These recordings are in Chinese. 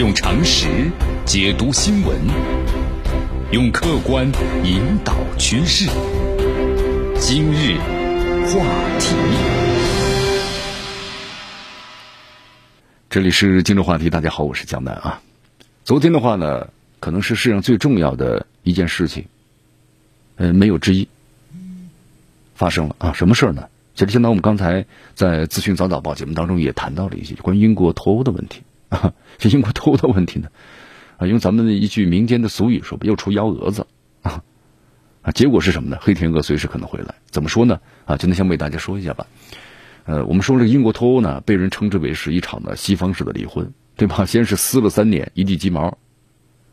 用常识解读新闻，用客观引导趋势。今日话题，这里是今日话题。大家好，我是江南啊。昨天的话呢，可能是世上最重要的一件事情，呃，没有之一，发生了啊。什么事儿呢？其实，相当我们刚才在资讯早早报节目当中也谈到了一些关于英国脱欧的问题。啊，这英国脱欧的问题呢？啊，用咱们的一句民间的俗语说吧，又出幺蛾子啊！啊，结果是什么呢？黑天鹅随时可能会来。怎么说呢？啊，今天先为大家说一下吧。呃，我们说这个英国脱欧呢，被人称之为是一场的西方式的离婚，对吧？先是撕了三年，一地鸡毛，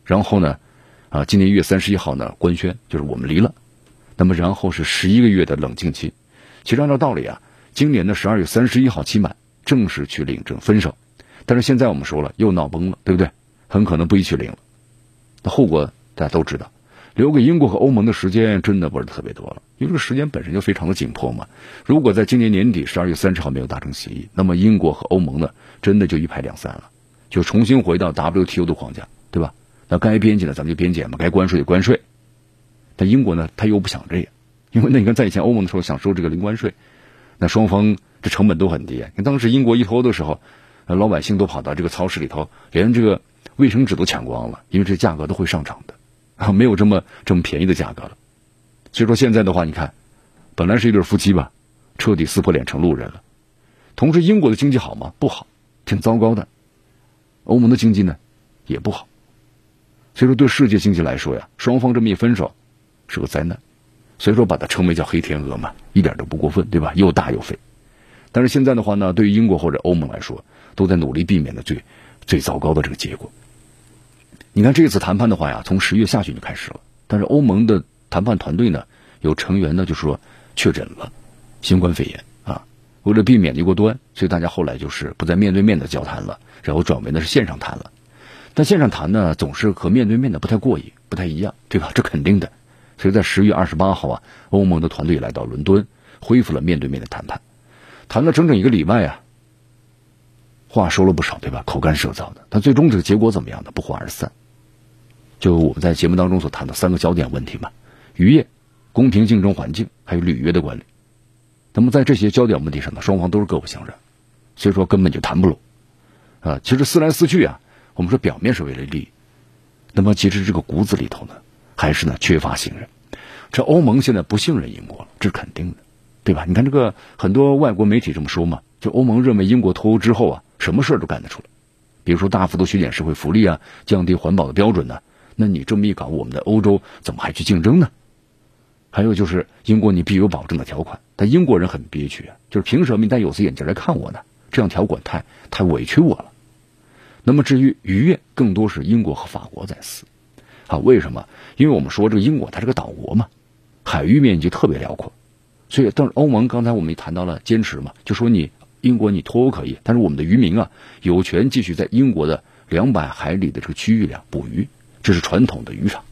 然后呢，啊，今年一月三十一号呢，官宣就是我们离了。那么，然后是十一个月的冷静期。其实按照道理啊，今年的十二月三十一号期满，正式去领证分手。但是现在我们说了，又闹崩了，对不对？很可能不一去领了，那后果大家都知道。留给英国和欧盟的时间真的不是特别多了，因为这个时间本身就非常的紧迫嘛。如果在今年年底十二月三十号没有达成协议，那么英国和欧盟呢，真的就一拍两散了，就重新回到 WTO 的框架，对吧？那该边检的咱们就边检嘛，该关税就关税。但英国呢，他又不想这样，因为那你看在以前欧盟的时候想收这个零关税，那双方这成本都很低。你看当时英国一脱欧的时候。老百姓都跑到这个超市里头，连这个卫生纸都抢光了，因为这价格都会上涨的，啊，没有这么这么便宜的价格了。所以说现在的话，你看，本来是一对夫妻吧，彻底撕破脸成路人了。同时，英国的经济好吗？不好，挺糟糕的。欧盟的经济呢，也不好。所以说，对世界经济来说呀，双方这么一分手，是个灾难。所以说，把它称为叫黑天鹅嘛，一点都不过分，对吧？又大又肥。但是现在的话呢，对于英国或者欧盟来说，都在努力避免的最最糟糕的这个结果。你看这次谈判的话呀，从十月下旬就开始了，但是欧盟的谈判团队呢，有成员呢就说确诊了新冠肺炎啊，为了避免一锅端，所以大家后来就是不再面对面的交谈了，然后转为呢是线上谈了。但线上谈呢，总是和面对面的不太过瘾，不太一样，对吧？这肯定的。所以在十月二十八号啊，欧盟的团队来到伦敦，恢复了面对面的谈判。谈了整整一个礼拜呀，话说了不少，对吧？口干舌燥的，但最终这个结果怎么样呢？不欢而散。就我们在节目当中所谈的三个焦点问题嘛：渔业、公平竞争环境，还有履约的管理。那么在这些焦点问题上呢，双方都是各不相让，所以说根本就谈不拢。啊，其实思来思去啊，我们说表面是为了利益，那么其实这个骨子里头呢，还是呢缺乏信任。这欧盟现在不信任英国了，这是肯定的。对吧？你看这个很多外国媒体这么说嘛，就欧盟认为英国脱欧之后啊，什么事儿都干得出来，比如说大幅度削减社会福利啊，降低环保的标准呢。那你这么一搞，我们的欧洲怎么还去竞争呢？还有就是英国你必有保证的条款，但英国人很憋屈啊，就是凭什么你戴有色眼镜来看我呢？这样条款太太委屈我了。那么至于愉悦，更多是英国和法国在撕。啊，为什么？因为我们说这个英国它是个岛国嘛，海域面积特别辽阔。所以，但是欧盟刚才我们也谈到了坚持嘛，就说你英国你脱欧可以，但是我们的渔民啊有权继续在英国的两百海里的这个区域里捕鱼，这是传统的渔场。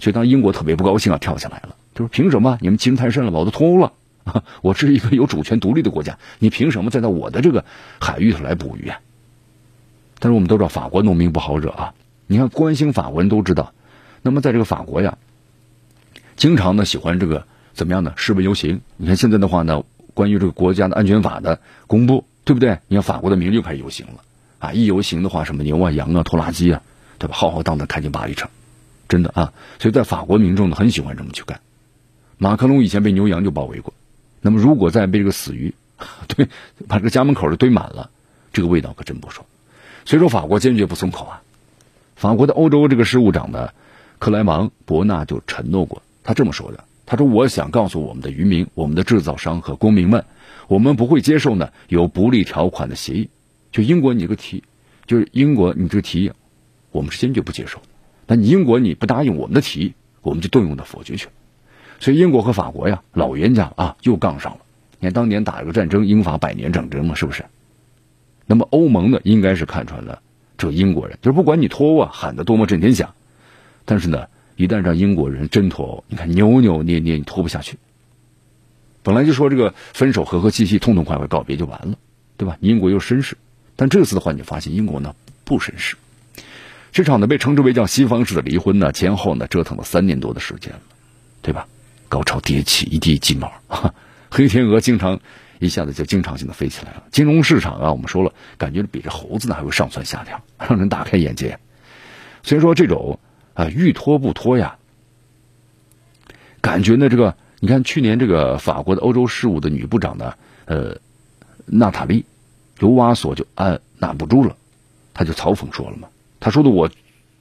所以当英国特别不高兴啊，跳下来了，就是凭什么你们侵太甚了吧？我都脱欧了，我是一个有主权独立的国家，你凭什么再到我的这个海域头来捕鱼啊？但是我们都知道法国农民不好惹啊，你看关心法国人都知道，那么在这个法国呀，经常呢喜欢这个。怎么样呢？示威游行，你看现在的话呢，关于这个国家的安全法的公布，对不对？你看法国的民又开始游行了啊！一游行的话，什么牛啊、羊啊、拖拉机啊，对吧？浩浩荡荡开进巴黎城，真的啊！所以在法国民众呢，很喜欢这么去干。马克龙以前被牛羊就包围过，那么如果再被这个死鱼，对，把这个家门口都堆满了，这个味道可真不爽。所以说，法国坚决不松口啊！法国的欧洲这个事务长呢，克莱芒伯纳就承诺过，他这么说的。他说：“我想告诉我们的渔民、我们的制造商和公民们，我们不会接受呢有不利条款的协议。就英国你这个提，就是英国你这个提议，我们是坚决不接受。那你英国你不答应我们的提议，我们就动用的否决权。所以英国和法国呀，老冤家啊，又杠上了。你看当年打了个战争，英法百年战争嘛，是不是？那么欧盟呢，应该是看穿了这英国人，就是不管你脱欧啊，喊得多么震天响，但是呢。”一旦让英国人真脱，你看扭扭捏捏，你脱不下去。本来就说这个分手和和气气，痛痛快快告别就完了，对吧？英国又绅士，但这次的话，你发现英国呢不绅士。这场呢被称之为叫西方式的离婚呢，前后呢折腾了三年多的时间，对吧？高潮迭起，一地鸡毛，黑天鹅经常一下子就经常性的飞起来了。金融市场啊，我们说了，感觉比这猴子呢还会上蹿下跳，让人大开眼界。所以说这种啊欲脱不脱呀，感觉呢这个。你看，去年这个法国的欧洲事务的女部长呢，呃，娜塔莉·尤瓦索就按捺不住了，他就嘲讽说了嘛，他说的我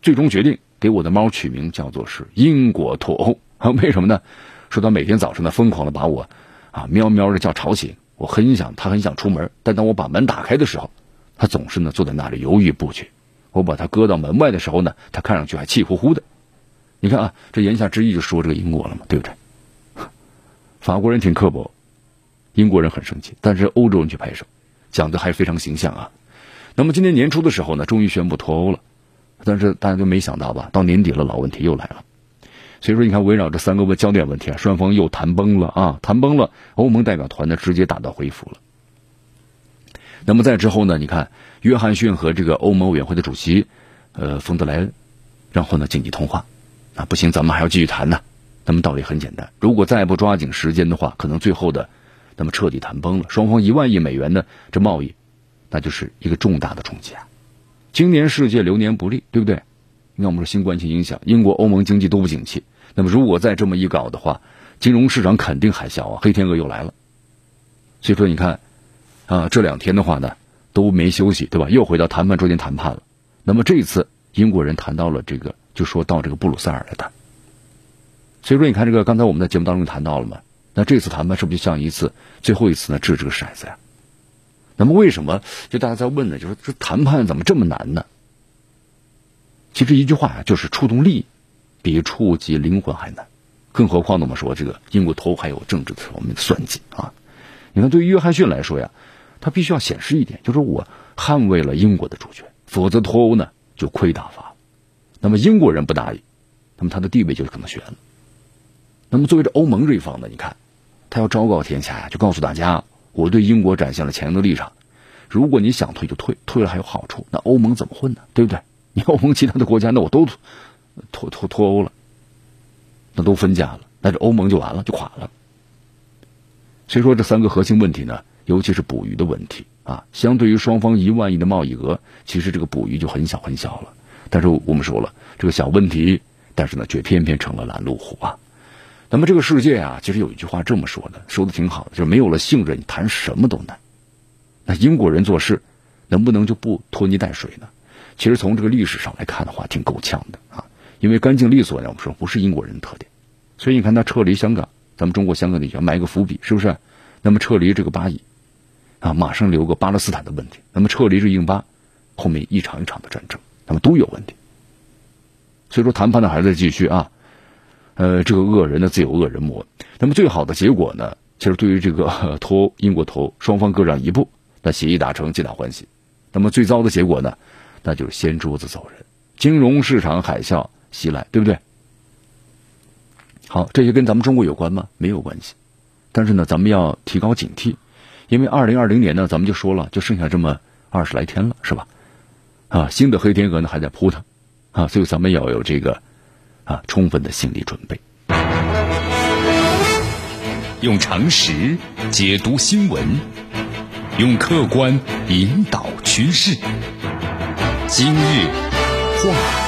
最终决定给我的猫取名叫做是英国脱欧 啊？为什么呢？说他每天早上呢疯狂的把我啊喵喵的叫吵醒，我很想他很想出门，但当我把门打开的时候，他总是呢坐在那里犹豫不决。我把他搁到门外的时候呢，他看上去还气呼呼的。你看啊，这言下之意就说这个英国了嘛，对不对？法国人挺刻薄，英国人很生气，但是欧洲人去拍手，讲的还非常形象啊。那么今年年初的时候呢，终于宣布脱欧了，但是大家就没想到吧，到年底了，老问题又来了。所以说，你看围绕这三个问焦点问题啊，双方又谈崩了啊，谈崩了。欧盟代表团呢，直接打道回府了。那么在之后呢，你看约翰逊和这个欧盟委员会的主席呃冯德莱恩，然后呢紧急通话，啊不行，咱们还要继续谈呢。那么道理很简单，如果再不抓紧时间的话，可能最后的，那么彻底谈崩了。双方一万亿美元的这贸易，那就是一个重大的冲击啊！今年世界流年不利，对不对？你看我们说新冠情影响，英国、欧盟经济都不景气。那么如果再这么一搞的话，金融市场肯定海啸啊！黑天鹅又来了。所以说，你看啊，这两天的话呢，都没休息，对吧？又回到谈判桌前谈判了。那么这一次英国人谈到了这个，就说到这个布鲁塞尔来谈。所以说，你看这个，刚才我们在节目当中谈到了嘛？那这次谈判是不是就像一次最后一次呢？掷这个骰子呀？那么为什么就大家在问呢？就是这谈判怎么这么难呢？其实一句话呀，就是触动利益比触及灵魂还难。更何况呢，我们说这个英国头还有政治层面的算计啊。你看，对于约翰逊来说呀，他必须要显示一点，就是我捍卫了英国的主权，否则脱欧呢就亏大发。那么英国人不答应，那么他的地位就可能悬了。那么作为这欧盟这一方呢，你看，他要昭告天下呀，就告诉大家，我对英国展现了强硬的立场。如果你想退就退，退了还有好处，那欧盟怎么混呢？对不对？你欧盟其他的国家，那我都脱脱脱欧了，那都分家了，那这欧盟就完了，就垮了。所以说，这三个核心问题呢，尤其是捕鱼的问题啊，相对于双方一万亿的贸易额，其实这个捕鱼就很小很小了。但是我们说了，这个小问题，但是呢，却偏偏成了拦路虎啊。那么这个世界啊，其实有一句话这么说的，说的挺好的，就是没有了信任，你谈什么都难。那英国人做事能不能就不拖泥带水呢？其实从这个历史上来看的话，挺够呛的啊。因为干净利索呢，我们说不是英国人的特点。所以你看他撤离香港，咱们中国香港那句埋个伏笔，是不是？那么撤离这个巴以啊，马上留个巴勒斯坦的问题。那么撤离这印巴，后面一场一场的战争，那么都有问题。所以说谈判呢还在继续啊。呃，这个恶人呢自有恶人磨。那么最好的结果呢，其实对于这个 脱英国脱双方各让一步，那协议达成，皆大欢喜。那么最糟的结果呢，那就是掀桌子走人，金融市场海啸袭来，对不对？好，这些跟咱们中国有关吗？没有关系。但是呢，咱们要提高警惕，因为二零二零年呢，咱们就说了，就剩下这么二十来天了，是吧？啊，新的黑天鹅呢还在扑腾，啊，所以咱们要有这个。啊，充分的心理准备。用常识解读新闻，用客观引导趋势。今日话